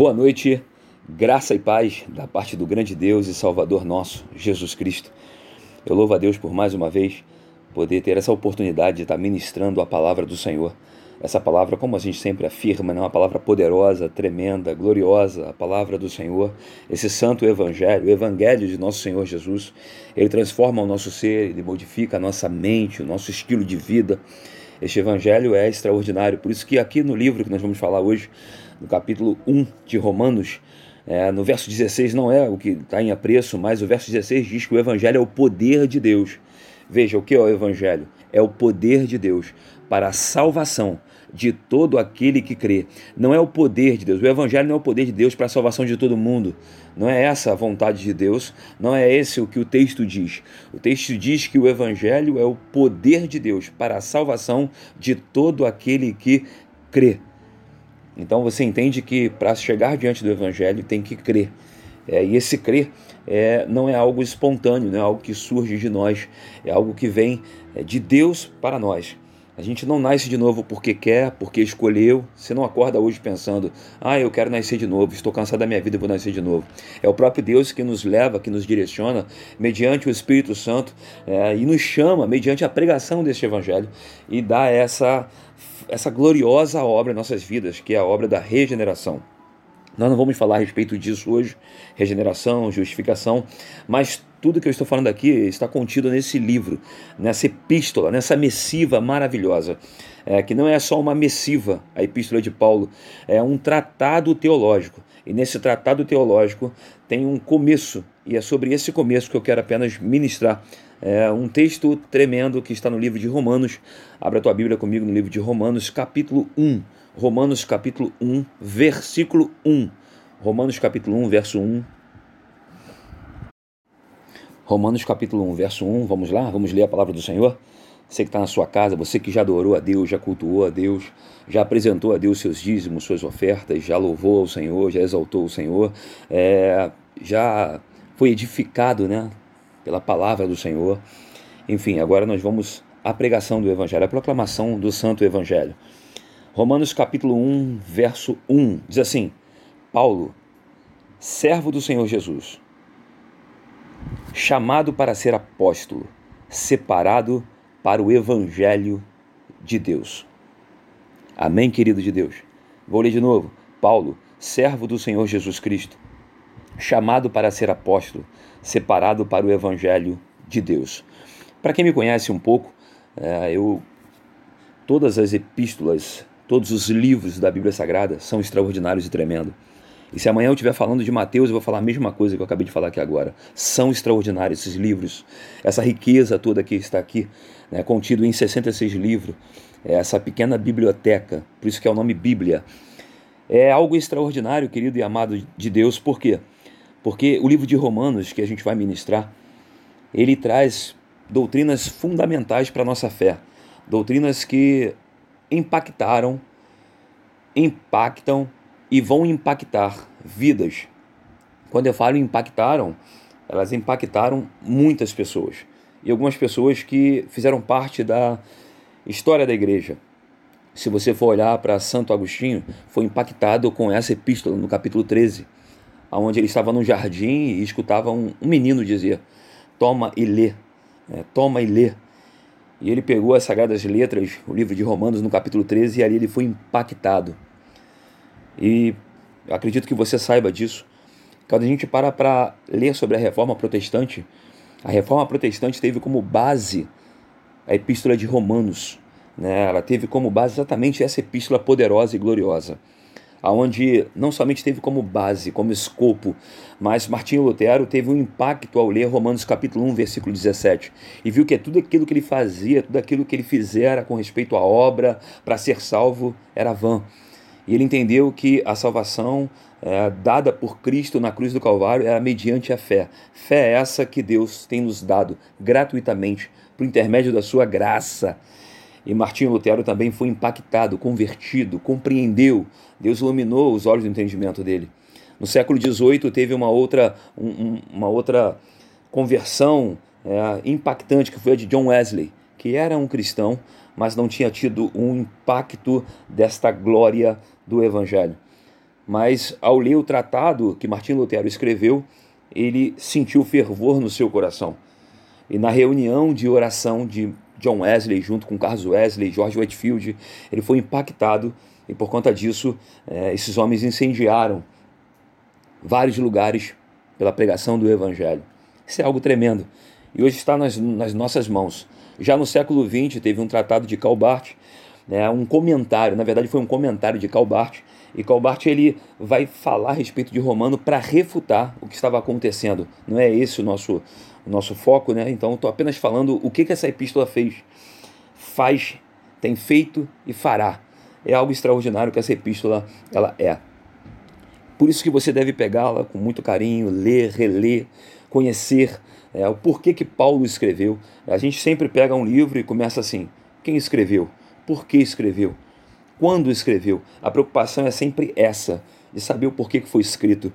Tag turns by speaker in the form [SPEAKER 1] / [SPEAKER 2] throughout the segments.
[SPEAKER 1] Boa noite, graça e paz da parte do grande Deus e Salvador nosso, Jesus Cristo. Eu louvo a Deus por mais uma vez poder ter essa oportunidade de estar ministrando a palavra do Senhor. Essa palavra, como a gente sempre afirma, é uma palavra poderosa, tremenda, gloriosa, a palavra do Senhor, esse santo evangelho, o evangelho de nosso Senhor Jesus. Ele transforma o nosso ser, ele modifica a nossa mente, o nosso estilo de vida. Este evangelho é extraordinário, por isso que aqui no livro que nós vamos falar hoje, no capítulo 1 de Romanos, é, no verso 16 não é o que está em apreço, mas o verso 16 diz que o Evangelho é o poder de Deus. Veja, o que é o Evangelho? É o poder de Deus para a salvação de todo aquele que crê. Não é o poder de Deus. O Evangelho não é o poder de Deus para a salvação de todo mundo. Não é essa a vontade de Deus. Não é esse o que o texto diz. O texto diz que o Evangelho é o poder de Deus para a salvação de todo aquele que crê. Então você entende que para chegar diante do Evangelho tem que crer. É, e esse crer é, não é algo espontâneo, não é algo que surge de nós, é algo que vem é, de Deus para nós. A gente não nasce de novo porque quer, porque escolheu. Você não acorda hoje pensando, ah, eu quero nascer de novo, estou cansado da minha vida, vou nascer de novo. É o próprio Deus que nos leva, que nos direciona, mediante o Espírito Santo, é, e nos chama, mediante a pregação deste Evangelho, e dá essa essa gloriosa obra em nossas vidas, que é a obra da regeneração. Nós não vamos falar a respeito disso hoje, regeneração, justificação, mas tudo que eu estou falando aqui está contido nesse livro, nessa epístola, nessa missiva maravilhosa, é, que não é só uma missiva, a epístola de Paulo, é um tratado teológico. E nesse tratado teológico tem um começo, e é sobre esse começo que eu quero apenas ministrar é um texto tremendo que está no livro de Romanos. Abra a tua Bíblia comigo no livro de Romanos, capítulo 1. Romanos, capítulo 1, versículo 1. Romanos, capítulo 1, verso 1. Romanos, capítulo 1, verso 1. Vamos lá? Vamos ler a palavra do Senhor? Você que está na sua casa, você que já adorou a Deus, já cultuou a Deus, já apresentou a Deus seus dízimos, suas ofertas, já louvou ao Senhor, já exaltou o Senhor, é, já foi edificado né, pela palavra do Senhor. Enfim, agora nós vamos à pregação do Evangelho, à proclamação do Santo Evangelho. Romanos capítulo 1, verso 1, diz assim: Paulo, servo do Senhor Jesus, chamado para ser apóstolo, separado para o Evangelho de Deus. Amém, querido de Deus? Vou ler de novo. Paulo, servo do Senhor Jesus Cristo, chamado para ser apóstolo, separado para o Evangelho de Deus. Para quem me conhece um pouco, é, eu todas as epístolas, todos os livros da Bíblia Sagrada são extraordinários e tremendos. E se amanhã eu estiver falando de Mateus, eu vou falar a mesma coisa que eu acabei de falar aqui agora. São extraordinários esses livros, essa riqueza toda que está aqui, né, contido em 66 livros, é essa pequena biblioteca, por isso que é o nome Bíblia. É algo extraordinário, querido e amado de Deus, por quê? Porque o livro de Romanos que a gente vai ministrar, ele traz doutrinas fundamentais para a nossa fé, doutrinas que impactaram, impactam e vão impactar vidas. Quando eu falo impactaram, elas impactaram muitas pessoas. E algumas pessoas que fizeram parte da história da igreja. Se você for olhar para Santo Agostinho, foi impactado com essa epístola no capítulo 13 onde ele estava no jardim e escutava um, um menino dizer: Toma e lê, é, toma e lê. E ele pegou as Sagradas Letras, o livro de Romanos, no capítulo 13, e ali ele foi impactado. E acredito que você saiba disso. Quando a gente para para ler sobre a reforma protestante, a reforma protestante teve como base a epístola de Romanos. Né? Ela teve como base exatamente essa epístola poderosa e gloriosa aonde não somente teve como base, como escopo, mas Martinho Lutero teve um impacto ao ler Romanos capítulo 1, versículo 17, e viu que tudo aquilo que ele fazia, tudo aquilo que ele fizera com respeito à obra para ser salvo era vã. E ele entendeu que a salvação é, dada por Cristo na cruz do Calvário era mediante a fé. Fé é essa que Deus tem nos dado gratuitamente por intermédio da sua graça. E Martinho Lutero também foi impactado, convertido, compreendeu. Deus iluminou os olhos do entendimento dele. No século XVIII teve uma outra, um, uma outra conversão é, impactante que foi a de John Wesley, que era um cristão, mas não tinha tido um impacto desta glória do Evangelho. mas ao ler o tratado que Martim Lutero escreveu, ele sentiu fervor no seu coração. E na reunião de oração de John Wesley, junto com Carlos Wesley, George Whitefield, ele foi impactado e por conta disso, é, esses homens incendiaram vários lugares pela pregação do Evangelho. Isso é algo tremendo. E hoje está nas, nas nossas mãos. Já no século XX teve um tratado de Calbart, né, um comentário, na verdade foi um comentário de Calbart, e Calbart ele vai falar a respeito de Romano para refutar o que estava acontecendo. Não é esse o nosso, o nosso foco, né? Então estou apenas falando o que, que essa epístola fez, faz, tem feito e fará. É algo extraordinário que essa epístola ela é. Por isso que você deve pegá-la com muito carinho, ler, reler, conhecer é, o porquê que Paulo escreveu. A gente sempre pega um livro e começa assim: quem escreveu? Por que escreveu? Quando escreveu? A preocupação é sempre essa, de saber o porquê que foi escrito.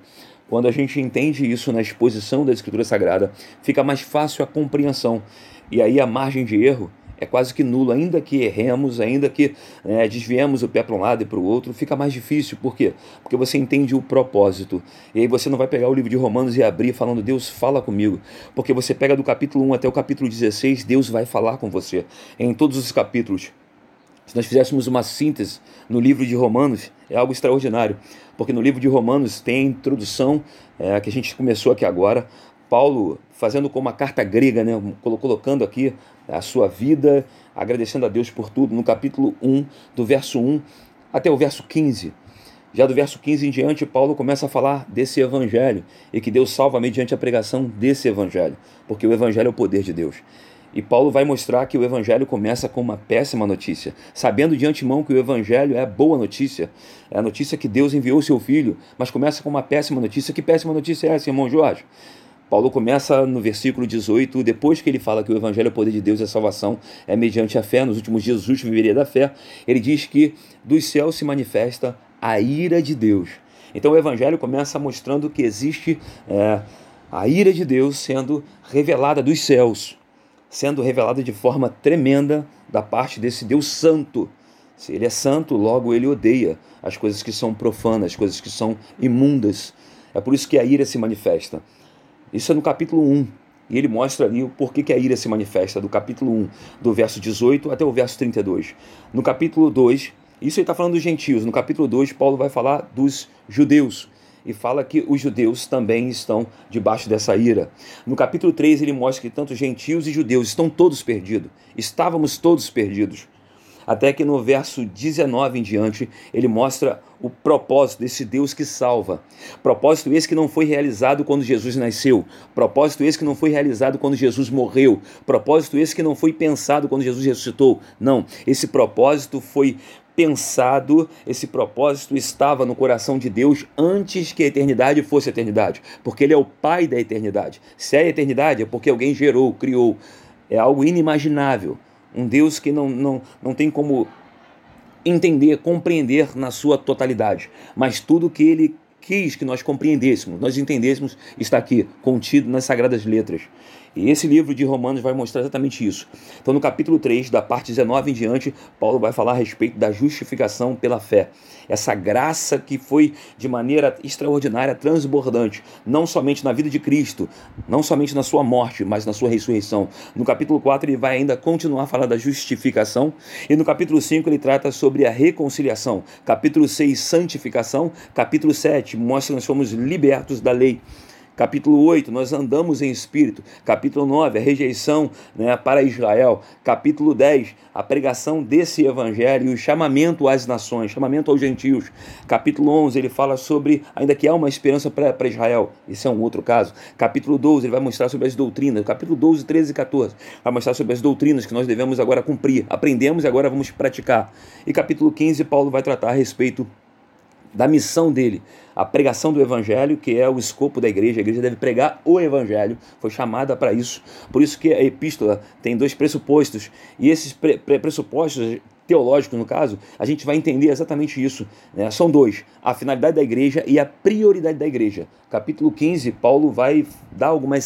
[SPEAKER 1] Quando a gente entende isso na exposição da Escritura Sagrada, fica mais fácil a compreensão. E aí a margem de erro é quase que nulo, ainda que erremos, ainda que é, desviemos o pé para um lado e para o outro, fica mais difícil. Por quê? Porque você entende o propósito. E aí você não vai pegar o livro de Romanos e abrir falando, Deus fala comigo. Porque você pega do capítulo 1 até o capítulo 16, Deus vai falar com você. Em todos os capítulos. Se nós fizéssemos uma síntese no livro de Romanos, é algo extraordinário. Porque no livro de Romanos tem a introdução, é, que a gente começou aqui agora, Paulo fazendo como uma carta grega, né, colocando aqui a sua vida, agradecendo a Deus por tudo, no capítulo 1, do verso 1 até o verso 15. Já do verso 15 em diante, Paulo começa a falar desse evangelho e que Deus salva mediante a pregação desse evangelho, porque o evangelho é o poder de Deus. E Paulo vai mostrar que o evangelho começa com uma péssima notícia, sabendo de antemão que o evangelho é a boa notícia, é a notícia que Deus enviou seu filho, mas começa com uma péssima notícia. Que péssima notícia é essa, irmão Jorge? Paulo começa no versículo 18, depois que ele fala que o evangelho é o poder de Deus e a salvação é mediante a fé, nos últimos dias justo viveria da fé, ele diz que dos céus se manifesta a ira de Deus. Então o evangelho começa mostrando que existe é, a ira de Deus sendo revelada dos céus, sendo revelada de forma tremenda da parte desse Deus santo. Se ele é santo, logo ele odeia as coisas que são profanas, as coisas que são imundas. É por isso que a ira se manifesta. Isso é no capítulo 1. E ele mostra ali o porquê que a ira se manifesta, do capítulo 1, do verso 18 até o verso 32. No capítulo 2, isso ele está falando dos gentios. No capítulo 2, Paulo vai falar dos judeus e fala que os judeus também estão debaixo dessa ira. No capítulo 3, ele mostra que tanto gentios e judeus estão todos perdidos. Estávamos todos perdidos até que no verso 19 em diante ele mostra o propósito desse Deus que salva. Propósito esse que não foi realizado quando Jesus nasceu, propósito esse que não foi realizado quando Jesus morreu, propósito esse que não foi pensado quando Jesus ressuscitou. Não, esse propósito foi pensado, esse propósito estava no coração de Deus antes que a eternidade fosse a eternidade, porque Ele é o Pai da eternidade. Se é a eternidade, é porque alguém gerou, criou. É algo inimaginável um Deus que não, não, não tem como entender, compreender na sua totalidade, mas tudo que ele quis que nós compreendêssemos, nós entendêssemos, está aqui, contido nas Sagradas Letras. E esse livro de Romanos vai mostrar exatamente isso. Então, no capítulo 3, da parte 19 em diante, Paulo vai falar a respeito da justificação pela fé. Essa graça que foi de maneira extraordinária, transbordante, não somente na vida de Cristo, não somente na sua morte, mas na sua ressurreição. No capítulo 4, ele vai ainda continuar a falar da justificação. E no capítulo 5, ele trata sobre a reconciliação. Capítulo 6, santificação. Capítulo 7, mostra que nós fomos libertos da lei. Capítulo 8, nós andamos em espírito. Capítulo 9, a rejeição né, para Israel. Capítulo 10, a pregação desse evangelho e o chamamento às nações, chamamento aos gentios. Capítulo 11, ele fala sobre, ainda que há uma esperança para Israel. Esse é um outro caso. Capítulo 12, ele vai mostrar sobre as doutrinas. Capítulo 12, 13 e 14, vai mostrar sobre as doutrinas que nós devemos agora cumprir. Aprendemos e agora vamos praticar. E capítulo 15, Paulo vai tratar a respeito da missão dele, a pregação do evangelho, que é o escopo da igreja. A igreja deve pregar o evangelho, foi chamada para isso. Por isso que a epístola tem dois pressupostos, e esses pre pressupostos teológicos, no caso, a gente vai entender exatamente isso. Né? São dois: a finalidade da igreja e a prioridade da igreja. Capítulo 15, Paulo vai dar algumas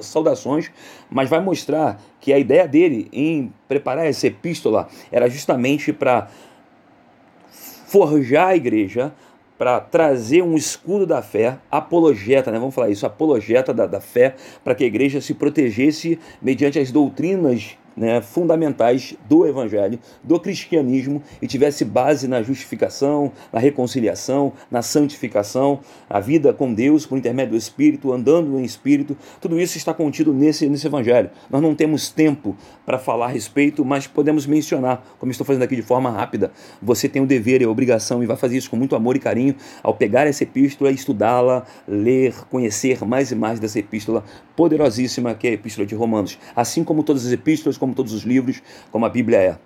[SPEAKER 1] saudações, mas vai mostrar que a ideia dele em preparar essa epístola era justamente para forjar a igreja para trazer um escudo da fé, apologeta, né? vamos falar isso, apologeta da, da fé, para que a igreja se protegesse mediante as doutrinas né, fundamentais do Evangelho, do cristianismo e tivesse base na justificação, na reconciliação, na santificação, a vida com Deus por intermédio do Espírito, andando em Espírito, tudo isso está contido nesse, nesse Evangelho. Nós não temos tempo para falar a respeito, mas podemos mencionar, como estou fazendo aqui de forma rápida. Você tem o dever e a obrigação, e vai fazer isso com muito amor e carinho, ao pegar essa epístola, estudá-la, ler, conhecer mais e mais dessa epístola poderosíssima que é a epístola de Romanos. Assim como todas as epístolas, como todos os livros, como a Bíblia é.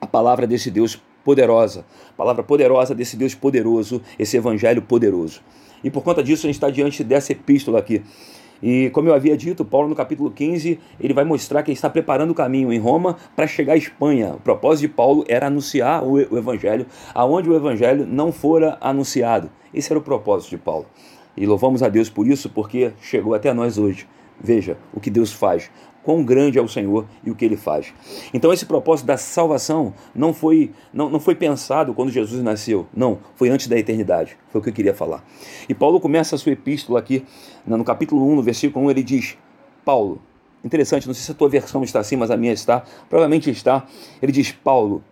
[SPEAKER 1] A palavra desse Deus poderosa, a palavra poderosa desse Deus poderoso, esse evangelho poderoso. E por conta disso a gente está diante dessa epístola aqui. E como eu havia dito, Paulo no capítulo 15, ele vai mostrar que ele está preparando o caminho em Roma para chegar à Espanha. O propósito de Paulo era anunciar o evangelho aonde o evangelho não fora anunciado. Esse era o propósito de Paulo. E louvamos a Deus por isso, porque chegou até nós hoje. Veja o que Deus faz, quão grande é o Senhor e o que ele faz. Então esse propósito da salvação não foi não, não foi pensado quando Jesus nasceu, não, foi antes da eternidade. Foi o que eu queria falar. E Paulo começa a sua epístola aqui, no capítulo 1, no versículo 1, ele diz: Paulo, interessante, não sei se a tua versão está assim, mas a minha está, provavelmente está. Ele diz: Paulo,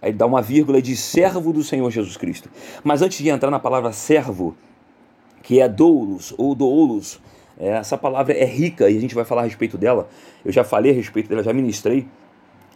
[SPEAKER 1] Aí ele dá uma vírgula e diz servo do Senhor Jesus Cristo. Mas antes de entrar na palavra servo, que é doulos ou doulos, essa palavra é rica e a gente vai falar a respeito dela. Eu já falei a respeito dela, já ministrei,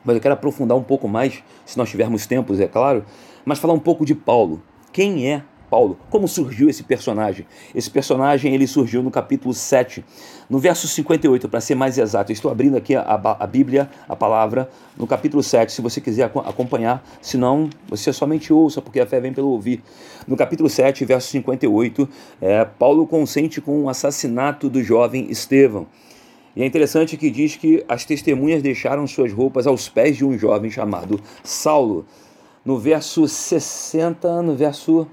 [SPEAKER 1] mas eu quero aprofundar um pouco mais, se nós tivermos tempos, é claro, mas falar um pouco de Paulo. Quem é Paulo. Como surgiu esse personagem? Esse personagem ele surgiu no capítulo 7, no verso 58, para ser mais exato. estou abrindo aqui a, a, Bíblia, a palavra, no capítulo 7, se você quiser acompanhar, senão você somente ouça, porque a fé vem pelo ouvir. No capítulo 7, verso 58, é, Paulo consente com o assassinato do jovem Estevão. E é interessante que diz que as testemunhas deixaram suas roupas aos pés de um jovem chamado Saulo. No verso 60, no verso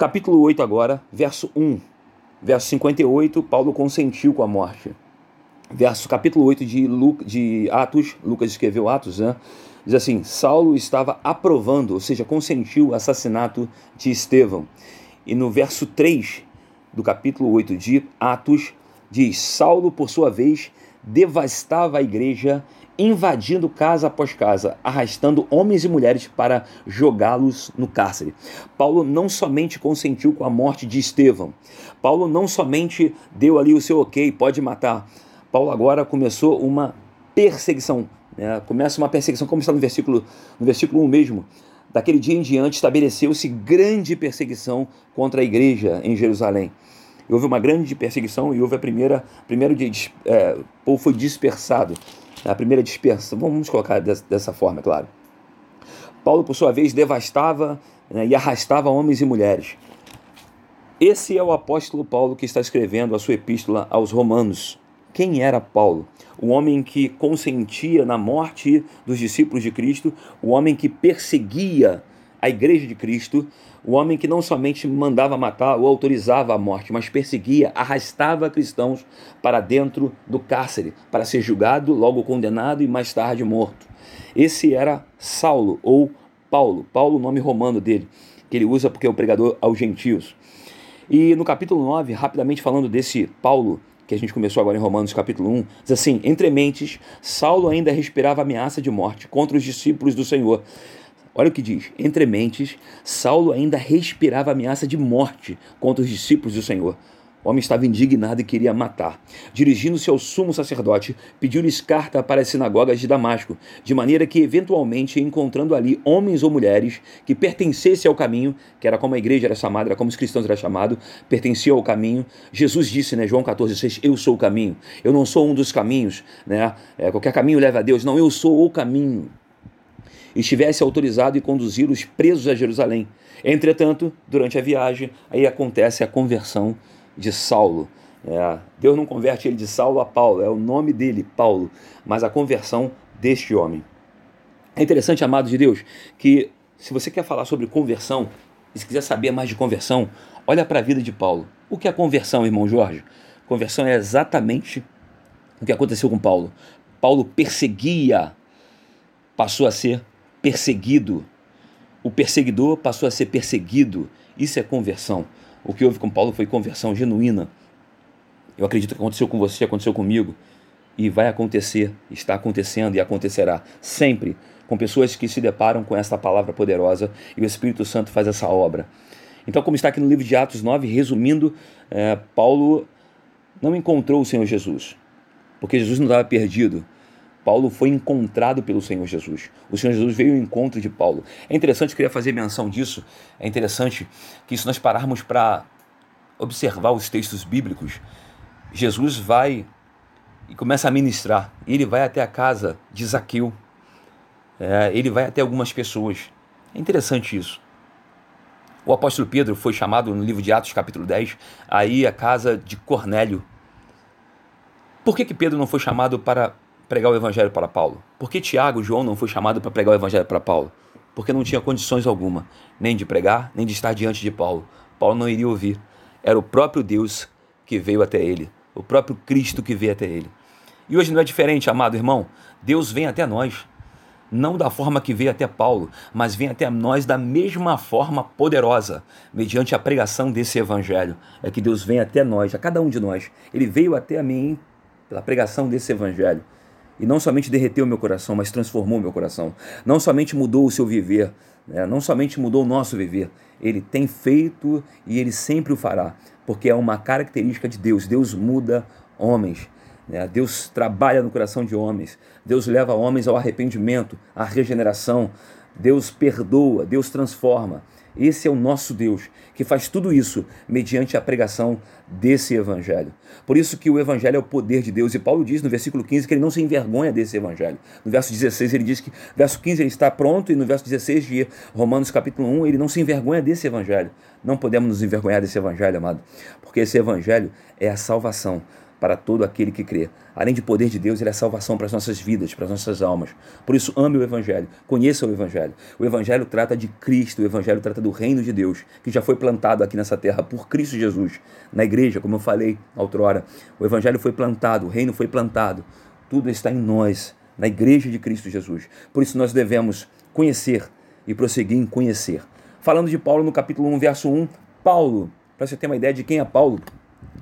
[SPEAKER 1] Capítulo 8 agora, verso 1. Verso 58, Paulo consentiu com a morte. Verso capítulo 8 de, Lu, de Atos, Lucas escreveu Atos, né? Diz assim: Saulo estava aprovando, ou seja, consentiu o assassinato de Estevão. E no verso 3 do capítulo 8 de Atos, diz: Saulo, por sua vez, devastava a igreja invadindo casa após casa, arrastando homens e mulheres para jogá-los no cárcere. Paulo não somente consentiu com a morte de Estevão, Paulo não somente deu ali o seu ok, pode matar. Paulo agora começou uma perseguição, né? começa uma perseguição, como está no versículo, no versículo 1 mesmo. Daquele dia em diante estabeleceu-se grande perseguição contra a igreja em Jerusalém. Houve uma grande perseguição e houve a primeira, primeiro dia, é, o povo foi dispersado a primeira dispersão, vamos colocar dessa forma, é claro. Paulo, por sua vez, devastava né, e arrastava homens e mulheres. Esse é o apóstolo Paulo que está escrevendo a sua epístola aos Romanos. Quem era Paulo? O homem que consentia na morte dos discípulos de Cristo, o homem que perseguia a igreja de Cristo, o homem que não somente mandava matar ou autorizava a morte, mas perseguia, arrastava cristãos para dentro do cárcere, para ser julgado, logo condenado e mais tarde morto. Esse era Saulo ou Paulo, Paulo, o nome romano dele, que ele usa porque é o pregador aos gentios. E no capítulo 9, rapidamente falando desse Paulo, que a gente começou agora em Romanos capítulo 1, diz assim: Entre mentes, Saulo ainda respirava ameaça de morte contra os discípulos do Senhor. Olha o que diz: entre mentes, Saulo ainda respirava ameaça de morte contra os discípulos do Senhor. O homem estava indignado e queria matar. Dirigindo-se ao sumo sacerdote, pediu-lhes carta para as sinagogas de Damasco, de maneira que, eventualmente, encontrando ali homens ou mulheres que pertencessem ao caminho, que era como a igreja era chamada, era como os cristãos eram chamados, pertenciam ao caminho, Jesus disse, né, João 14, 6, eu sou o caminho. Eu não sou um dos caminhos, né? É, qualquer caminho leva a Deus. Não, eu sou o caminho estivesse autorizado e conduzir os presos a Jerusalém. Entretanto, durante a viagem, aí acontece a conversão de Saulo. É, Deus não converte ele de Saulo a Paulo, é o nome dele, Paulo, mas a conversão deste homem. É interessante, amado de Deus, que se você quer falar sobre conversão, e se quiser saber mais de conversão, olha para a vida de Paulo. O que é conversão, irmão Jorge? Conversão é exatamente o que aconteceu com Paulo. Paulo perseguia, passou a ser perseguido. o perseguidor passou a ser perseguido. Isso é conversão. O que houve com Paulo foi conversão genuína. Eu acredito que aconteceu com você, aconteceu comigo. E vai acontecer, está acontecendo e acontecerá sempre com pessoas que se deparam com essa palavra poderosa e o Espírito Santo faz essa obra. Então, como está aqui no livro de Atos 9, resumindo, é, Paulo não encontrou o Senhor Jesus, porque Jesus não estava perdido. Paulo foi encontrado pelo Senhor Jesus. O Senhor Jesus veio ao encontro de Paulo. É interessante, queria fazer menção disso. É interessante que se nós pararmos para observar os textos bíblicos, Jesus vai e começa a ministrar. Ele vai até a casa de Zaqueu. É, ele vai até algumas pessoas. É interessante isso. O apóstolo Pedro foi chamado no livro de Atos, capítulo 10, aí a casa de Cornélio. Por que, que Pedro não foi chamado para pregar o evangelho para Paulo? Por que Tiago e João não foi chamado para pregar o evangelho para Paulo? Porque não tinha condições alguma, nem de pregar, nem de estar diante de Paulo. Paulo não iria ouvir. Era o próprio Deus que veio até ele, o próprio Cristo que veio até ele. E hoje não é diferente, amado irmão. Deus vem até nós, não da forma que veio até Paulo, mas vem até nós da mesma forma poderosa, mediante a pregação desse evangelho. É que Deus vem até nós, a cada um de nós. Ele veio até a mim pela pregação desse evangelho. E não somente derreteu meu coração, mas transformou meu coração. Não somente mudou o seu viver, né? não somente mudou o nosso viver. Ele tem feito e ele sempre o fará, porque é uma característica de Deus. Deus muda homens. Né? Deus trabalha no coração de homens. Deus leva homens ao arrependimento, à regeneração. Deus perdoa, Deus transforma. Esse é o nosso Deus, que faz tudo isso mediante a pregação desse evangelho. Por isso que o evangelho é o poder de Deus. E Paulo diz no versículo 15 que ele não se envergonha desse evangelho. No verso 16 ele diz que, verso 15 ele está pronto e no verso 16 de Romanos capítulo 1 ele não se envergonha desse evangelho. Não podemos nos envergonhar desse evangelho, amado, porque esse evangelho é a salvação para todo aquele que crê. Além de poder de Deus, ele é salvação para as nossas vidas, para as nossas almas. Por isso, ame o Evangelho, conheça o Evangelho. O Evangelho trata de Cristo, o Evangelho trata do reino de Deus, que já foi plantado aqui nessa terra por Cristo Jesus, na igreja, como eu falei outrora. O Evangelho foi plantado, o reino foi plantado. Tudo está em nós, na igreja de Cristo Jesus. Por isso, nós devemos conhecer e prosseguir em conhecer. Falando de Paulo no capítulo 1, verso 1, Paulo, para você ter uma ideia de quem é Paulo,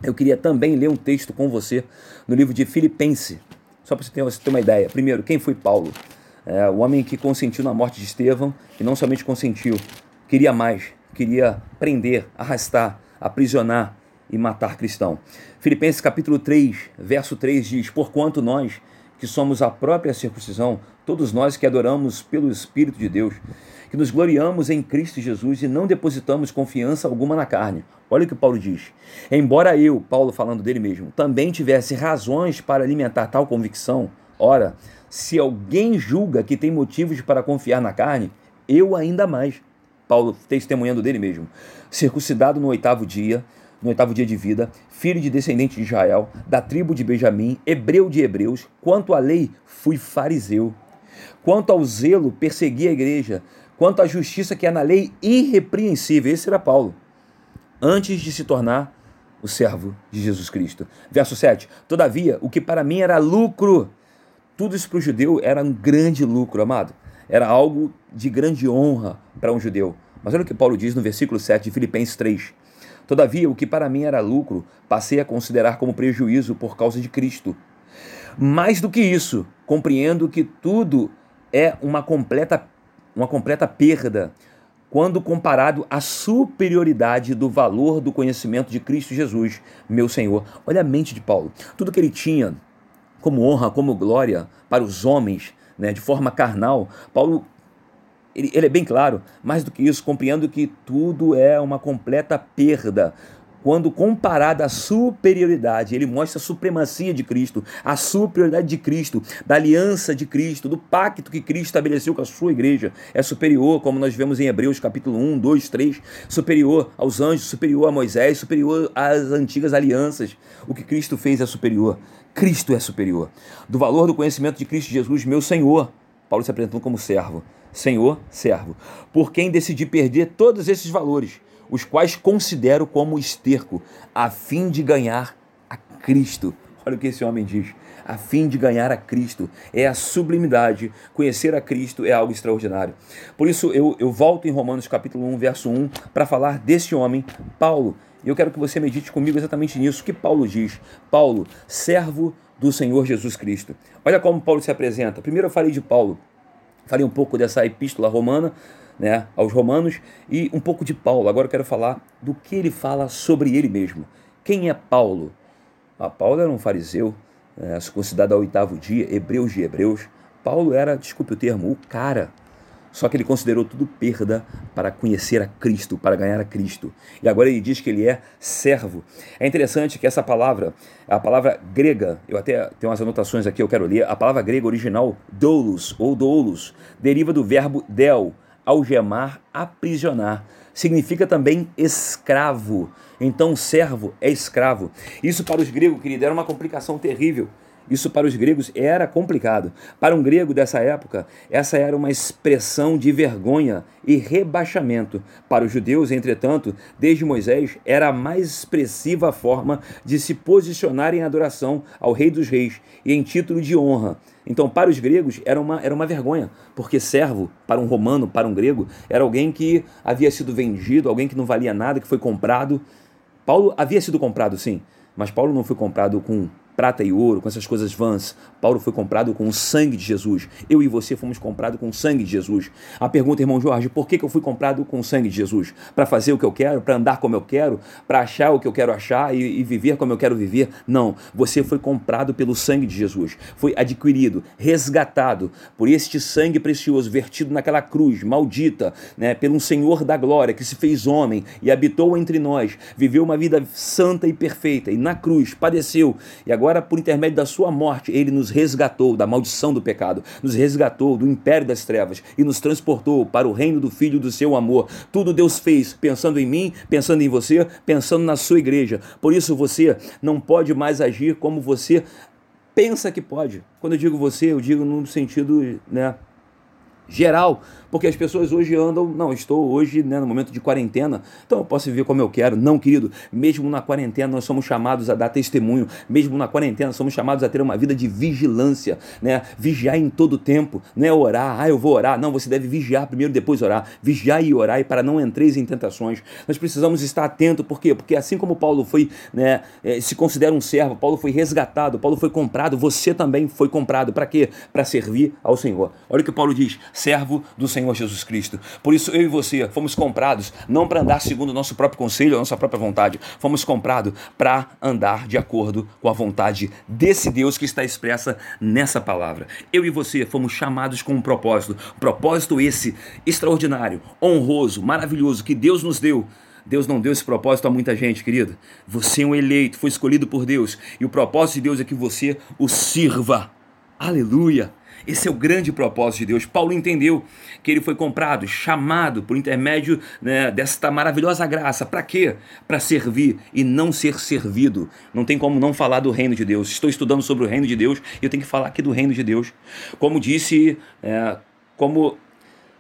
[SPEAKER 1] eu queria também ler um texto com você no livro de Filipenses, só para você ter uma ideia. Primeiro, quem foi Paulo? É, o homem que consentiu na morte de Estevão, e não somente consentiu, queria mais, queria prender, arrastar, aprisionar e matar cristão. Filipenses capítulo 3, verso 3 diz: Porquanto nós, que somos a própria circuncisão, todos nós que adoramos pelo Espírito de Deus, que nos gloriamos em Cristo Jesus e não depositamos confiança alguma na carne. Olha o que Paulo diz. Embora eu, Paulo falando dele mesmo, também tivesse razões para alimentar tal convicção, ora, se alguém julga que tem motivos para confiar na carne, eu ainda mais. Paulo testemunhando dele mesmo. Circuncidado no oitavo dia, no oitavo dia de vida, filho de descendente de Israel, da tribo de Benjamim, hebreu de hebreus, quanto à lei, fui fariseu. Quanto ao zelo, persegui a igreja, quanto à justiça que é na lei irrepreensível. Esse era Paulo, antes de se tornar o servo de Jesus Cristo. Verso 7: Todavia, o que para mim era lucro, tudo isso para o judeu era um grande lucro, amado. Era algo de grande honra para um judeu. Mas olha o que Paulo diz no versículo 7 de Filipenses 3. Todavia, o que para mim era lucro, passei a considerar como prejuízo por causa de Cristo. Mais do que isso, compreendo que tudo é uma completa uma completa perda quando comparado à superioridade do valor do conhecimento de Cristo Jesus, meu Senhor. Olha a mente de Paulo. Tudo que ele tinha como honra, como glória para os homens, né, de forma carnal, Paulo ele, ele é bem claro, mais do que isso, compreendo que tudo é uma completa perda quando comparado à superioridade, ele mostra a supremacia de Cristo, a superioridade de Cristo, da aliança de Cristo, do pacto que Cristo estabeleceu com a sua igreja. É superior, como nós vemos em Hebreus capítulo 1, 2, 3, superior aos anjos, superior a Moisés, superior às antigas alianças. O que Cristo fez é superior. Cristo é superior. Do valor do conhecimento de Cristo Jesus, meu Senhor. Paulo se apresentou como servo. Senhor, servo. Por quem decidi perder todos esses valores os quais considero como esterco, a fim de ganhar a Cristo. Olha o que esse homem diz. A fim de ganhar a Cristo. É a sublimidade. Conhecer a Cristo é algo extraordinário. Por isso eu, eu volto em Romanos capítulo 1, verso 1, para falar desse homem, Paulo. E eu quero que você medite comigo exatamente nisso. Que Paulo diz? Paulo, servo do Senhor Jesus Cristo. Olha como Paulo se apresenta. Primeiro eu falei de Paulo. Falei um pouco dessa epístola romana, né, aos romanos, e um pouco de Paulo. Agora eu quero falar do que ele fala sobre ele mesmo. Quem é Paulo? Ah, Paulo era um fariseu, é, considerado ao oitavo dia, hebreus de hebreus. Paulo era, desculpe o termo, o cara. Só que ele considerou tudo perda para conhecer a Cristo, para ganhar a Cristo. E agora ele diz que ele é servo. É interessante que essa palavra, a palavra grega, eu até tenho umas anotações aqui, eu quero ler. A palavra grega original, doulos ou doulos, deriva do verbo del, algemar, aprisionar. Significa também escravo. Então, servo é escravo. Isso para os gregos, querido, era uma complicação terrível. Isso para os gregos era complicado. Para um grego dessa época, essa era uma expressão de vergonha e rebaixamento. Para os judeus, entretanto, desde Moisés, era a mais expressiva forma de se posicionar em adoração ao Rei dos Reis e em título de honra. Então, para os gregos, era uma, era uma vergonha, porque servo, para um romano, para um grego, era alguém que havia sido vendido, alguém que não valia nada, que foi comprado. Paulo havia sido comprado, sim, mas Paulo não foi comprado com prata e ouro, com essas coisas vãs. Paulo foi comprado com o sangue de Jesus. Eu e você fomos comprados com o sangue de Jesus. A pergunta, irmão Jorge, por que, eu fui comprado com o sangue de Jesus? Para fazer o que eu quero, para andar como eu quero, para achar o que eu quero achar e, e viver como eu quero viver? Não. Você foi comprado pelo sangue de Jesus. Foi adquirido, resgatado por este sangue precioso vertido naquela cruz maldita, né, pelo Senhor da glória que se fez homem e habitou entre nós, viveu uma vida santa e perfeita e na cruz padeceu e agora agora, por intermédio da sua morte, ele nos resgatou da maldição do pecado, nos resgatou do império das trevas e nos transportou para o reino do Filho do seu amor. Tudo Deus fez pensando em mim, pensando em você, pensando na sua igreja. Por isso você não pode mais agir como você pensa que pode. Quando eu digo você, eu digo no sentido, né, geral, porque as pessoas hoje andam, não, estou hoje né, no momento de quarentena, então eu posso viver como eu quero. Não, querido, mesmo na quarentena nós somos chamados a dar testemunho, mesmo na quarentena somos chamados a ter uma vida de vigilância, né? Vigiar em todo tempo, não é orar, ah, eu vou orar. Não, você deve vigiar primeiro, depois orar. Vigiar e orar e para não entreis em tentações. Nós precisamos estar atento, por quê? Porque assim como Paulo foi, né, eh, se considera um servo, Paulo foi resgatado, Paulo foi comprado, você também foi comprado. Para quê? Para servir ao Senhor. Olha o que Paulo diz: servo do Senhor Jesus Cristo. Por isso eu e você fomos comprados não para andar segundo o nosso próprio conselho, a nossa própria vontade. Fomos comprados para andar de acordo com a vontade desse Deus que está expressa nessa palavra. Eu e você fomos chamados com um propósito, propósito esse extraordinário, honroso, maravilhoso que Deus nos deu. Deus não deu esse propósito a muita gente, querido. Você é um eleito, foi escolhido por Deus. E o propósito de Deus é que você o sirva. Aleluia! Esse é o grande propósito de Deus. Paulo entendeu que ele foi comprado, chamado por intermédio né, desta maravilhosa graça. Para quê? Para servir e não ser servido. Não tem como não falar do reino de Deus. Estou estudando sobre o reino de Deus e eu tenho que falar aqui do reino de Deus. Como disse, é, como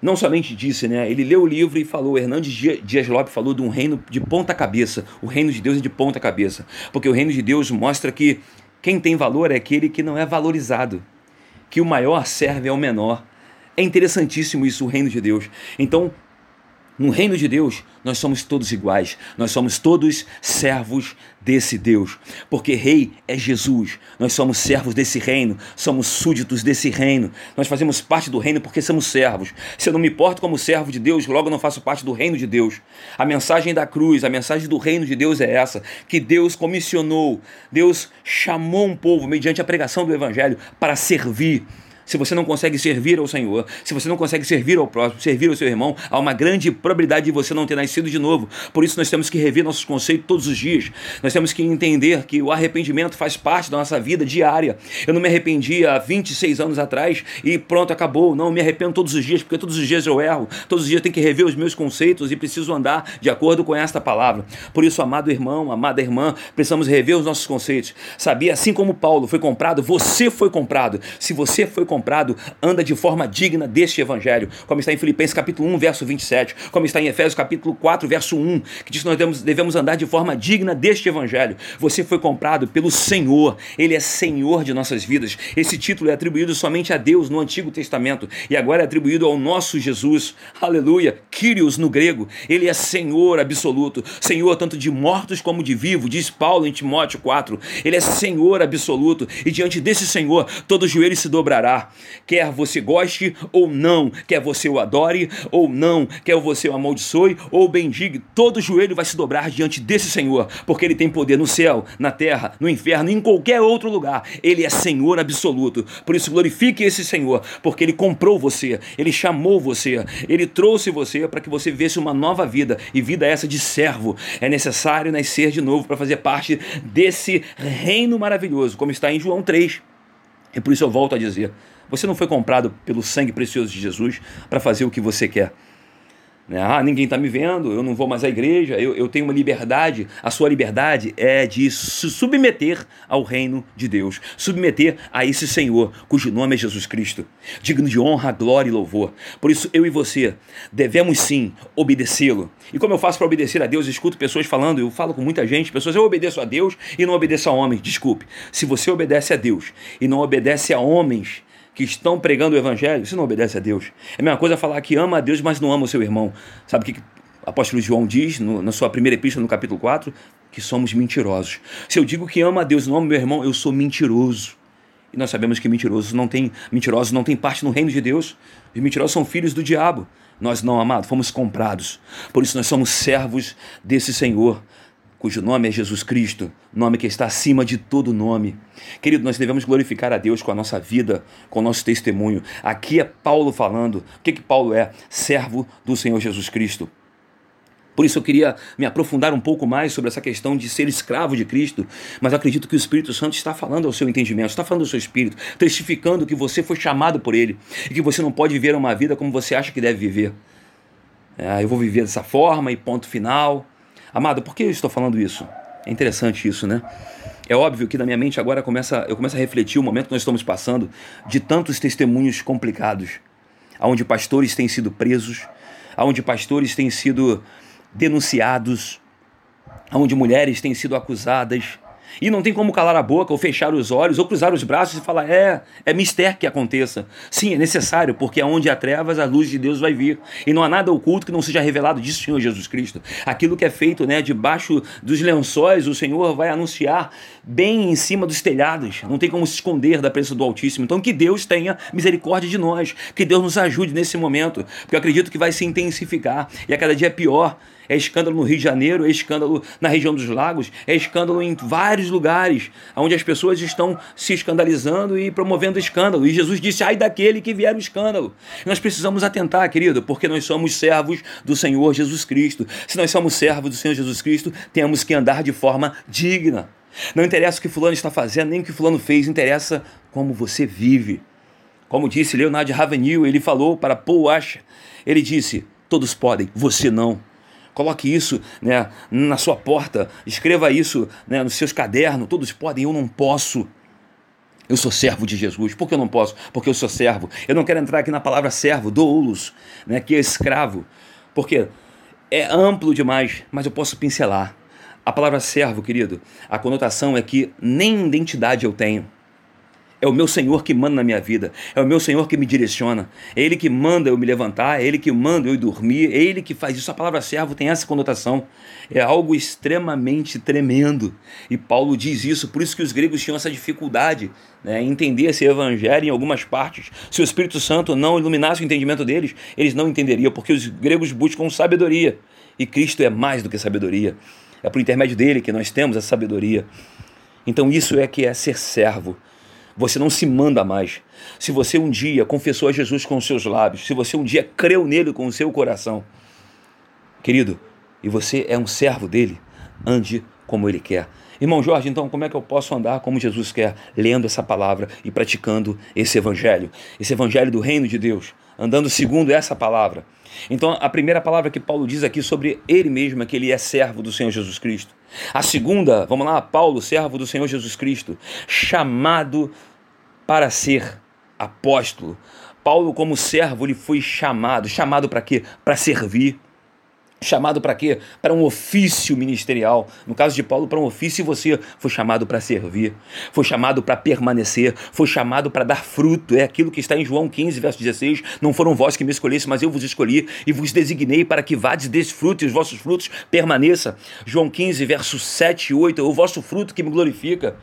[SPEAKER 1] não somente disse, né? Ele leu o livro e falou, Hernandes Dias Lopes falou de um reino de ponta cabeça. O reino de Deus é de ponta cabeça. Porque o reino de Deus mostra que quem tem valor é aquele que não é valorizado que o maior serve ao menor. É interessantíssimo isso, o reino de Deus. Então, no reino de Deus, nós somos todos iguais, nós somos todos servos desse Deus, porque Rei é Jesus, nós somos servos desse reino, somos súditos desse reino, nós fazemos parte do reino porque somos servos. Se eu não me porto como servo de Deus, logo não faço parte do reino de Deus. A mensagem da cruz, a mensagem do reino de Deus é essa: que Deus comissionou, Deus chamou um povo mediante a pregação do Evangelho para servir se você não consegue servir ao Senhor, se você não consegue servir ao próximo, servir ao seu irmão, há uma grande probabilidade de você não ter nascido de novo. Por isso nós temos que rever nossos conceitos todos os dias. Nós temos que entender que o arrependimento faz parte da nossa vida diária. Eu não me arrependi há 26 anos atrás e pronto, acabou. Não, eu me arrependo todos os dias, porque todos os dias eu erro. Todos os dias eu tenho que rever os meus conceitos e preciso andar de acordo com esta palavra. Por isso, amado irmão, amada irmã, precisamos rever os nossos conceitos. Sabia, assim como Paulo foi comprado, você foi comprado. Se você foi comprado, comprado, anda de forma digna deste evangelho, como está em Filipenses capítulo 1, verso 27, como está em Efésios capítulo 4, verso 1, que diz que nós devemos, devemos andar de forma digna deste evangelho. Você foi comprado pelo Senhor, ele é Senhor de nossas vidas. Esse título é atribuído somente a Deus no Antigo Testamento e agora é atribuído ao nosso Jesus. Aleluia! Kyrios no grego, ele é Senhor absoluto, Senhor tanto de mortos como de vivos, diz Paulo em Timóteo 4. Ele é Senhor absoluto e diante desse Senhor todo joelho se dobrará. Quer você goste ou não, quer você o adore ou não, quer você o amaldiçoe ou bendiga, todo joelho vai se dobrar diante desse Senhor, porque ele tem poder no céu, na terra, no inferno, em qualquer outro lugar. Ele é Senhor absoluto. Por isso glorifique esse Senhor, porque ele comprou você, ele chamou você, ele trouxe você para que você vivesse uma nova vida e vida essa de servo. É necessário nascer de novo para fazer parte desse reino maravilhoso, como está em João 3. E por isso eu volto a dizer: você não foi comprado pelo sangue precioso de Jesus para fazer o que você quer. Né? Ah, ninguém está me vendo, eu não vou mais à igreja, eu, eu tenho uma liberdade. A sua liberdade é de se submeter ao reino de Deus, submeter a esse Senhor, cujo nome é Jesus Cristo, digno de honra, glória e louvor. Por isso, eu e você devemos sim obedecê-lo. E como eu faço para obedecer a Deus? Eu escuto pessoas falando, eu falo com muita gente, pessoas, eu obedeço a Deus e não obedeço a homens. Desculpe, se você obedece a Deus e não obedece a homens, que estão pregando o evangelho, você não obedece a Deus. É a mesma coisa falar que ama a Deus, mas não ama o seu irmão. Sabe o que, o apóstolo João diz no, na sua primeira epístola, no capítulo 4? Que somos mentirosos. Se eu digo que amo a Deus e não amo meu irmão, eu sou mentiroso. E nós sabemos que mentirosos não têm, mentirosos não têm parte no reino de Deus. Os mentirosos são filhos do diabo. Nós não, amado, fomos comprados. Por isso nós somos servos desse Senhor cujo nome é Jesus Cristo, nome que está acima de todo nome. Querido, nós devemos glorificar a Deus com a nossa vida, com o nosso testemunho. Aqui é Paulo falando. O que, que Paulo é? Servo do Senhor Jesus Cristo. Por isso eu queria me aprofundar um pouco mais sobre essa questão de ser escravo de Cristo, mas acredito que o Espírito Santo está falando ao seu entendimento, está falando ao seu espírito, testificando que você foi chamado por Ele e que você não pode viver uma vida como você acha que deve viver. É, eu vou viver dessa forma e ponto final. Amado, por que eu estou falando isso? É interessante isso, né? É óbvio que na minha mente agora começa, eu começo a refletir o momento que nós estamos passando de tantos testemunhos complicados, onde pastores têm sido presos, onde pastores têm sido denunciados, onde mulheres têm sido acusadas, e não tem como calar a boca, ou fechar os olhos, ou cruzar os braços e falar: é, é mistério que aconteça. Sim, é necessário, porque aonde há trevas, a luz de Deus vai vir. E não há nada oculto que não seja revelado disso, Senhor Jesus Cristo. Aquilo que é feito né, debaixo dos lençóis, o Senhor vai anunciar bem em cima dos telhados. Não tem como se esconder da presença do Altíssimo. Então, que Deus tenha misericórdia de nós, que Deus nos ajude nesse momento, porque eu acredito que vai se intensificar e a cada dia é pior é escândalo no Rio de Janeiro, é escândalo na região dos lagos, é escândalo em vários lugares, onde as pessoas estão se escandalizando e promovendo escândalo. E Jesus disse: ai daquele que vier o escândalo. nós precisamos atentar, querido, porque nós somos servos do Senhor Jesus Cristo. Se nós somos servos do Senhor Jesus Cristo, temos que andar de forma digna. Não interessa o que fulano está fazendo, nem o que fulano fez, interessa como você vive. Como disse Leonardo Ravenil, ele falou para Paul ele disse, todos podem, você não. Coloque isso né, na sua porta, escreva isso né, nos seus cadernos. Todos podem, eu não posso. Eu sou servo de Jesus. Por que eu não posso? Porque eu sou servo. Eu não quero entrar aqui na palavra servo, doulos, né, que é escravo. Porque é amplo demais, mas eu posso pincelar. A palavra servo, querido, a conotação é que nem identidade eu tenho. É o meu Senhor que manda na minha vida. É o meu Senhor que me direciona. É Ele que manda eu me levantar. É Ele que manda eu ir dormir. É Ele que faz isso. A palavra servo tem essa conotação. É algo extremamente tremendo. E Paulo diz isso. Por isso que os gregos tinham essa dificuldade né, em entender esse evangelho em algumas partes. Se o Espírito Santo não iluminasse o entendimento deles, eles não entenderiam. Porque os gregos buscam sabedoria. E Cristo é mais do que sabedoria. É por intermédio dele que nós temos a sabedoria. Então isso é que é ser servo. Você não se manda mais. Se você um dia confessou a Jesus com os seus lábios, se você um dia creu nele com o seu coração, querido, e você é um servo dele, ande como ele quer. Irmão Jorge, então como é que eu posso andar como Jesus quer, lendo essa palavra e praticando esse evangelho, esse evangelho do reino de Deus, andando segundo essa palavra? Então, a primeira palavra que Paulo diz aqui sobre ele mesmo é que ele é servo do Senhor Jesus Cristo. A segunda, vamos lá, Paulo, servo do Senhor Jesus Cristo, chamado para ser apóstolo. Paulo, como servo, ele foi chamado. Chamado para quê? Para servir. Chamado para quê? Para um ofício ministerial. No caso de Paulo, para um ofício, você foi chamado para servir, foi chamado para permanecer, foi chamado para dar fruto. É aquilo que está em João 15, verso 16. Não foram vós que me escolheste, mas eu vos escolhi e vos designei para que vades desfrute e os vossos frutos permaneça. João 15, verso 7 e 8. O vosso fruto que me glorifica.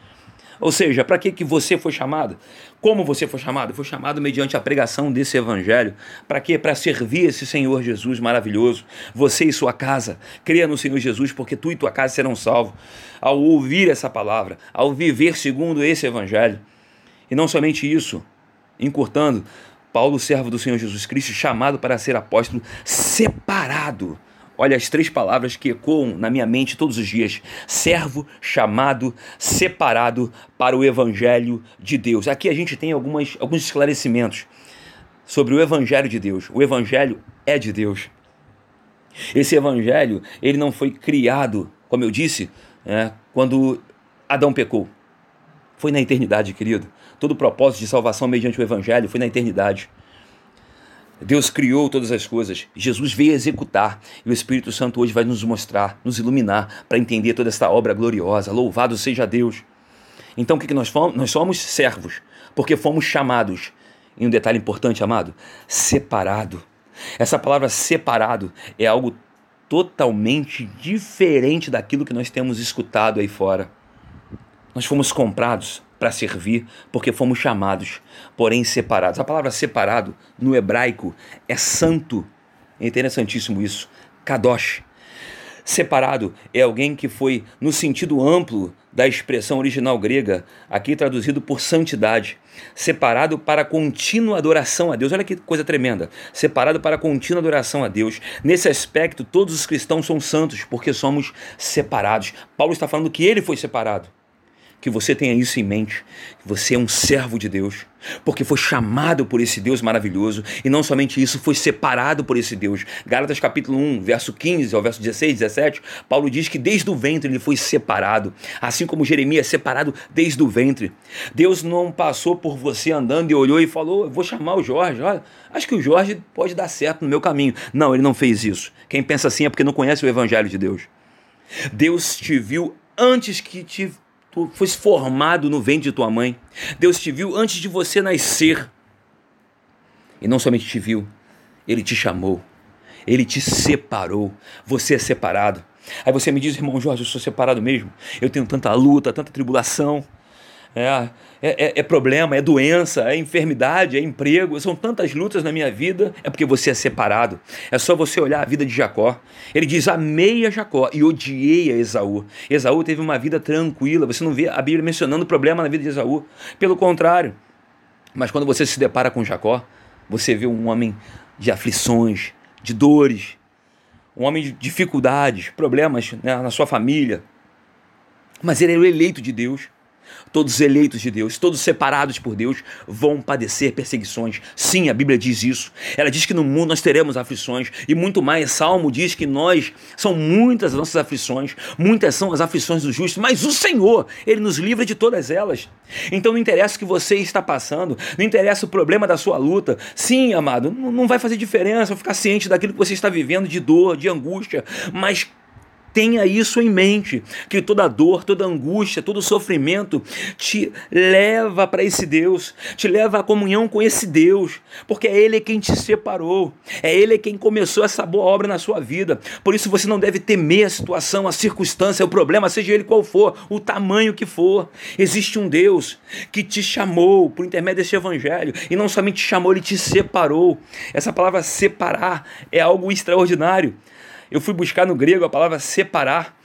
[SPEAKER 1] Ou seja, para que, que você foi chamado? Como você foi chamado? Foi chamado mediante a pregação desse evangelho. Para quê? Para servir esse Senhor Jesus maravilhoso. Você e sua casa. Creia no Senhor Jesus, porque tu e tua casa serão salvos. Ao ouvir essa palavra, ao viver segundo esse evangelho. E não somente isso, encurtando, Paulo, servo do Senhor Jesus Cristo, chamado para ser apóstolo, separado Olha as três palavras que ecoam na minha mente todos os dias: servo, chamado, separado para o evangelho de Deus. Aqui a gente tem algumas, alguns esclarecimentos sobre o evangelho de Deus. O evangelho é de Deus. Esse evangelho, ele não foi criado, como eu disse, é, quando Adão pecou. Foi na eternidade, querido. Todo o propósito de salvação mediante o evangelho foi na eternidade. Deus criou todas as coisas, Jesus veio executar e o Espírito Santo hoje vai nos mostrar, nos iluminar para entender toda esta obra gloriosa. Louvado seja Deus. Então o que, que nós fomos? Nós somos servos, porque fomos chamados. E um detalhe importante, amado: separado. Essa palavra separado é algo totalmente diferente daquilo que nós temos escutado aí fora. Nós fomos comprados para servir, porque fomos chamados, porém separados. A palavra separado no hebraico é santo. É interessantíssimo isso. Kadosh. Separado é alguém que foi no sentido amplo da expressão original grega, aqui traduzido por santidade. Separado para contínua adoração a Deus. Olha que coisa tremenda. Separado para contínua adoração a Deus. Nesse aspecto, todos os cristãos são santos porque somos separados. Paulo está falando que ele foi separado que você tenha isso em mente, que você é um servo de Deus, porque foi chamado por esse Deus maravilhoso, e não somente isso, foi separado por esse Deus. Gálatas capítulo 1, verso 15 ao verso 16, 17, Paulo diz que desde o ventre ele foi separado, assim como Jeremias é separado desde o ventre. Deus não passou por você andando e olhou e falou: "Vou chamar o Jorge, olha, acho que o Jorge pode dar certo no meu caminho". Não, ele não fez isso. Quem pensa assim é porque não conhece o evangelho de Deus. Deus te viu antes que te tu foste formado no ventre de tua mãe. Deus te viu antes de você nascer. E não somente te viu, ele te chamou. Ele te separou. Você é separado. Aí você me diz, irmão Jorge, eu sou separado mesmo. Eu tenho tanta luta, tanta tribulação. É, é, é, problema, é doença, é enfermidade, é emprego, são tantas lutas na minha vida, é porque você é separado. É só você olhar a vida de Jacó. Ele diz: Amei a Jacó e odiei a Esaú. Esaú teve uma vida tranquila, você não vê a Bíblia mencionando problema na vida de Esaú. Pelo contrário. Mas quando você se depara com Jacó, você vê um homem de aflições, de dores, um homem de dificuldades, problemas né, na sua família. Mas ele era o eleito de Deus. Todos eleitos de Deus, todos separados por Deus, vão padecer perseguições. Sim, a Bíblia diz isso. Ela diz que no mundo nós teremos aflições e muito mais. Salmo diz que nós são muitas as nossas aflições, muitas são as aflições do justo, mas o Senhor, ele nos livra de todas elas. Então não interessa o que você está passando, não interessa o problema da sua luta. Sim, amado, não vai fazer diferença ficar ciente daquilo que você está vivendo de dor, de angústia, mas Tenha isso em mente, que toda dor, toda angústia, todo sofrimento te leva para esse Deus, te leva à comunhão com esse Deus, porque é Ele quem te separou, é Ele quem começou essa boa obra na sua vida. Por isso você não deve temer a situação, a circunstância, o problema, seja ele qual for, o tamanho que for. Existe um Deus que te chamou por intermédio desse evangelho, e não somente te chamou, ele te separou. Essa palavra separar é algo extraordinário. Eu fui buscar no grego a palavra separar.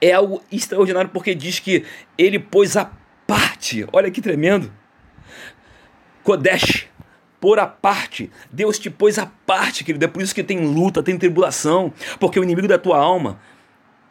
[SPEAKER 1] É algo extraordinário porque diz que ele pôs a parte. Olha que tremendo. Kodesh, pôr a parte. Deus te pôs a parte, querido. É por isso que tem luta, tem tribulação. Porque o inimigo da tua alma,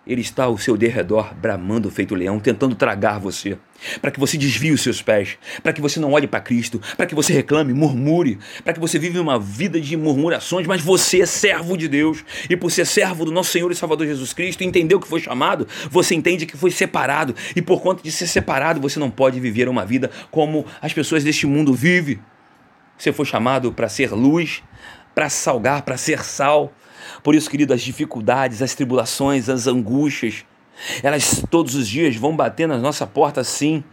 [SPEAKER 1] ele está ao seu derredor, bramando feito leão, tentando tragar você, para que você desvie os seus pés, para que você não olhe para Cristo, para que você reclame, murmure, para que você vive uma vida de murmurações, mas você é servo de Deus, e por ser servo do nosso Senhor e Salvador Jesus Cristo, entendeu que foi chamado, você entende que foi separado, e por conta de ser separado, você não pode viver uma vida como as pessoas deste mundo vivem. Você foi chamado para ser luz, para salgar, para ser sal, por isso, querido, as dificuldades, as tribulações, as angústias, elas todos os dias vão bater na nossa porta, sim.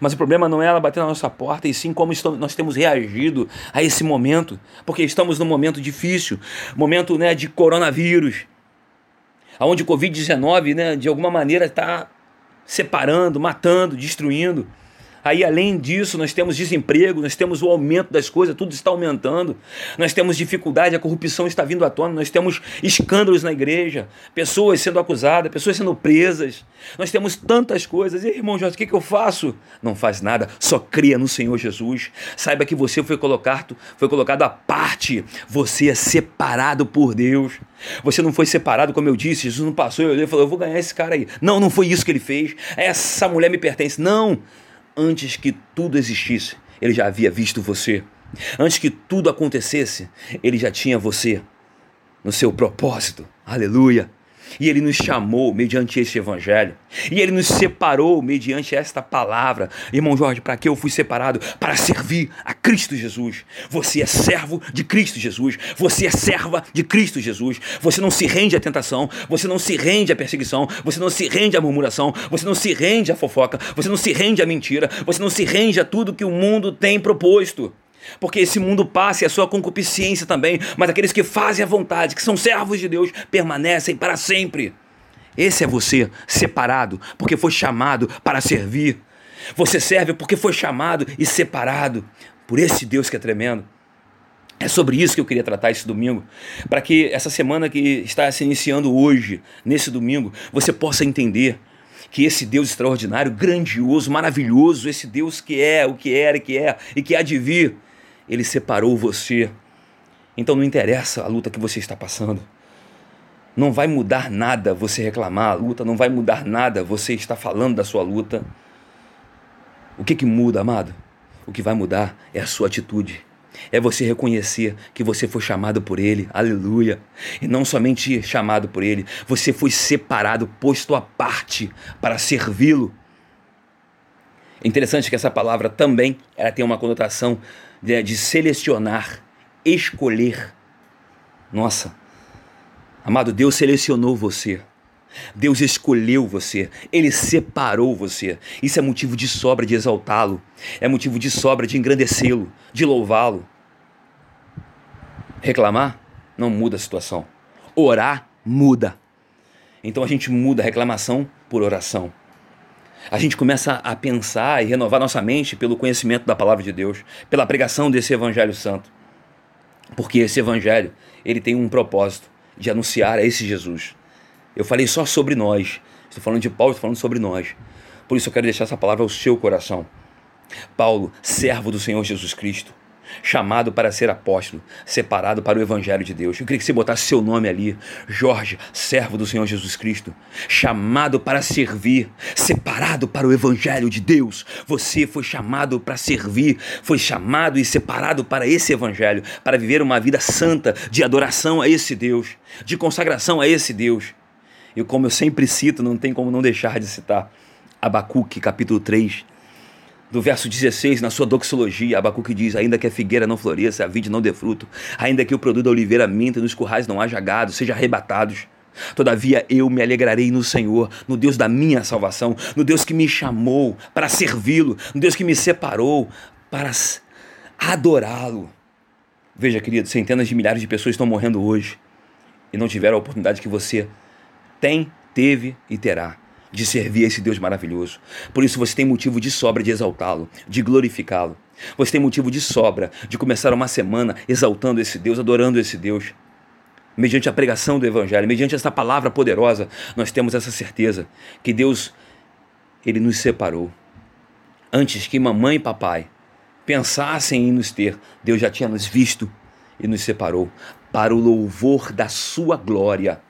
[SPEAKER 1] Mas o problema não é ela bater na nossa porta, e sim como estamos, nós temos reagido a esse momento, porque estamos num momento difícil, momento né, de coronavírus, onde o Covid-19, né, de alguma maneira, está separando, matando, destruindo. Aí, além disso, nós temos desemprego, nós temos o aumento das coisas, tudo está aumentando. Nós temos dificuldade, a corrupção está vindo à tona, nós temos escândalos na igreja, pessoas sendo acusadas, pessoas sendo presas. Nós temos tantas coisas. E, irmão Jorge, o que, que eu faço? Não faz nada, só cria no Senhor Jesus. Saiba que você foi colocado, foi colocado à parte. Você é separado por Deus. Você não foi separado, como eu disse, Jesus não passou, eu olhei e falou, eu vou ganhar esse cara aí. Não, não foi isso que ele fez. Essa mulher me pertence. Não antes que tudo existisse, ele já havia visto você. Antes que tudo acontecesse, ele já tinha você no seu propósito. Aleluia. E ele nos chamou mediante este evangelho. E ele nos separou mediante esta palavra. Irmão Jorge, para que eu fui separado? Para servir a Cristo Jesus. Você é servo de Cristo Jesus. Você é serva de Cristo Jesus. Você não se rende à tentação. Você não se rende à perseguição. Você não se rende à murmuração. Você não se rende à fofoca. Você não se rende à mentira. Você não se rende a tudo que o mundo tem proposto. Porque esse mundo passa e a sua concupiscência também, mas aqueles que fazem a vontade, que são servos de Deus, permanecem para sempre. Esse é você, separado, porque foi chamado para servir. Você serve porque foi chamado e separado por esse Deus que é tremendo. É sobre isso que eu queria tratar esse domingo, para que essa semana que está se iniciando hoje, nesse domingo, você possa entender que esse Deus extraordinário, grandioso, maravilhoso, esse Deus que é, o que era e que é e que há de vir, ele separou você. Então não interessa a luta que você está passando. Não vai mudar nada você reclamar a luta, não vai mudar nada você estar falando da sua luta. O que, que muda, amado? O que vai mudar é a sua atitude. É você reconhecer que você foi chamado por Ele, aleluia. E não somente chamado por Ele, você foi separado, posto à parte para servi-lo. É interessante que essa palavra também ela tem uma conotação de, de selecionar, escolher. Nossa, amado, Deus selecionou você. Deus escolheu você, Ele separou você. Isso é motivo de sobra de exaltá-lo, é motivo de sobra de engrandecê-lo, de louvá-lo. Reclamar não muda a situação, orar muda. Então a gente muda a reclamação por oração a gente começa a pensar e renovar nossa mente pelo conhecimento da palavra de Deus, pela pregação desse evangelho santo. Porque esse evangelho, ele tem um propósito de anunciar a esse Jesus. Eu falei só sobre nós. Estou falando de Paulo, estou falando sobre nós. Por isso eu quero deixar essa palavra ao seu coração. Paulo, servo do Senhor Jesus Cristo, chamado para ser apóstolo, separado para o Evangelho de Deus. Eu queria que você botasse seu nome ali, Jorge, servo do Senhor Jesus Cristo, chamado para servir, separado para o Evangelho de Deus. Você foi chamado para servir, foi chamado e separado para esse Evangelho, para viver uma vida santa de adoração a esse Deus, de consagração a esse Deus. E como eu sempre cito, não tem como não deixar de citar, Abacuque, capítulo 3, do verso 16, na sua doxologia, Abacuque diz: Ainda que a figueira não floresça, a vide não dê fruto, ainda que o produto da oliveira minta, nos currais não haja gado, seja arrebatados. Todavia eu me alegrarei no Senhor, no Deus da minha salvação, no Deus que me chamou para servi-lo, no Deus que me separou para adorá-lo. Veja, querido, centenas de milhares de pessoas estão morrendo hoje e não tiveram a oportunidade que você tem, teve e terá de servir esse Deus maravilhoso. Por isso você tem motivo de sobra de exaltá-lo, de glorificá-lo. Você tem motivo de sobra de começar uma semana exaltando esse Deus, adorando esse Deus. Mediante a pregação do Evangelho, mediante essa palavra poderosa, nós temos essa certeza que Deus, Ele nos separou. Antes que mamãe e papai pensassem em nos ter, Deus já tinha nos visto e nos separou para o louvor da Sua glória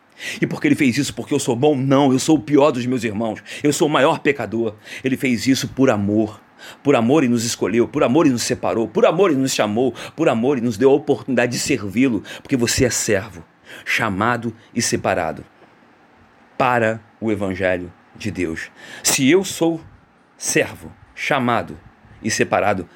[SPEAKER 1] E porque ele fez isso porque eu sou bom? Não, eu sou o pior dos meus irmãos. Eu sou o maior pecador. Ele fez isso por amor. Por amor e nos escolheu, por amor e nos separou, por amor e nos chamou, por amor e nos deu a oportunidade de servi-lo, porque você é servo, chamado e separado para o evangelho de Deus. Se eu sou servo, chamado e separado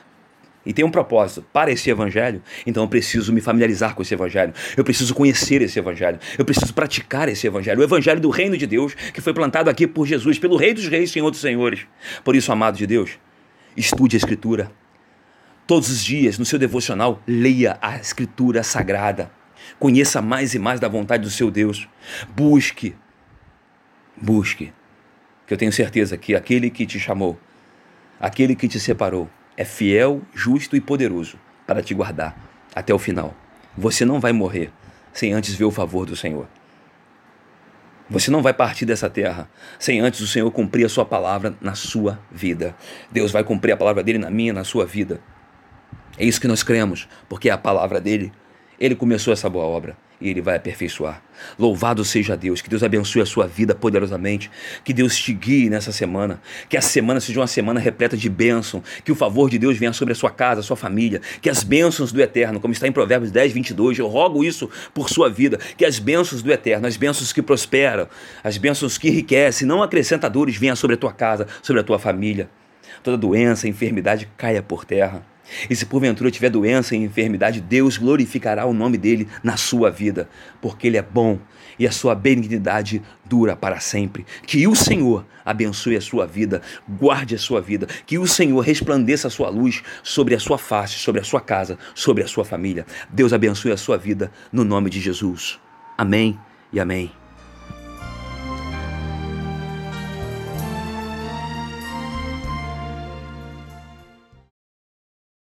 [SPEAKER 1] e tem um propósito para esse evangelho, então eu preciso me familiarizar com esse evangelho. Eu preciso conhecer esse evangelho. Eu preciso praticar esse evangelho, o evangelho do reino de Deus, que foi plantado aqui por Jesus, pelo Rei dos Reis, Senhor dos Senhores. Por isso, amado de Deus, estude a escritura. Todos os dias, no seu devocional, leia a escritura sagrada. Conheça mais e mais da vontade do seu Deus. Busque. Busque. Que eu tenho certeza que aquele que te chamou, aquele que te separou, é fiel, justo e poderoso para te guardar até o final. Você não vai morrer sem antes ver o favor do Senhor. Você não vai partir dessa terra sem antes o Senhor cumprir a sua palavra na sua vida. Deus vai cumprir a palavra dele na minha, na sua vida. É isso que nós cremos, porque é a palavra dele. Ele começou essa boa obra e ele vai aperfeiçoar. Louvado seja Deus, que Deus abençoe a sua vida poderosamente, que Deus te guie nessa semana, que a semana seja uma semana repleta de bênção, que o favor de Deus venha sobre a sua casa, a sua família, que as bênçãos do Eterno, como está em Provérbios 10, 22, eu rogo isso por sua vida, que as bênçãos do Eterno, as bênçãos que prosperam, as bênçãos que enriquecem, não acrescentadores, venham sobre a tua casa, sobre a tua família. Toda doença, enfermidade caia por terra e se porventura tiver doença e enfermidade, Deus glorificará o nome dele na sua vida, porque ele é bom e a sua benignidade dura para sempre. Que o Senhor abençoe a sua vida, guarde a sua vida, que o Senhor resplandeça a sua luz sobre a sua face, sobre a sua casa, sobre a sua família. Deus abençoe a sua vida no nome de Jesus. Amém e amém.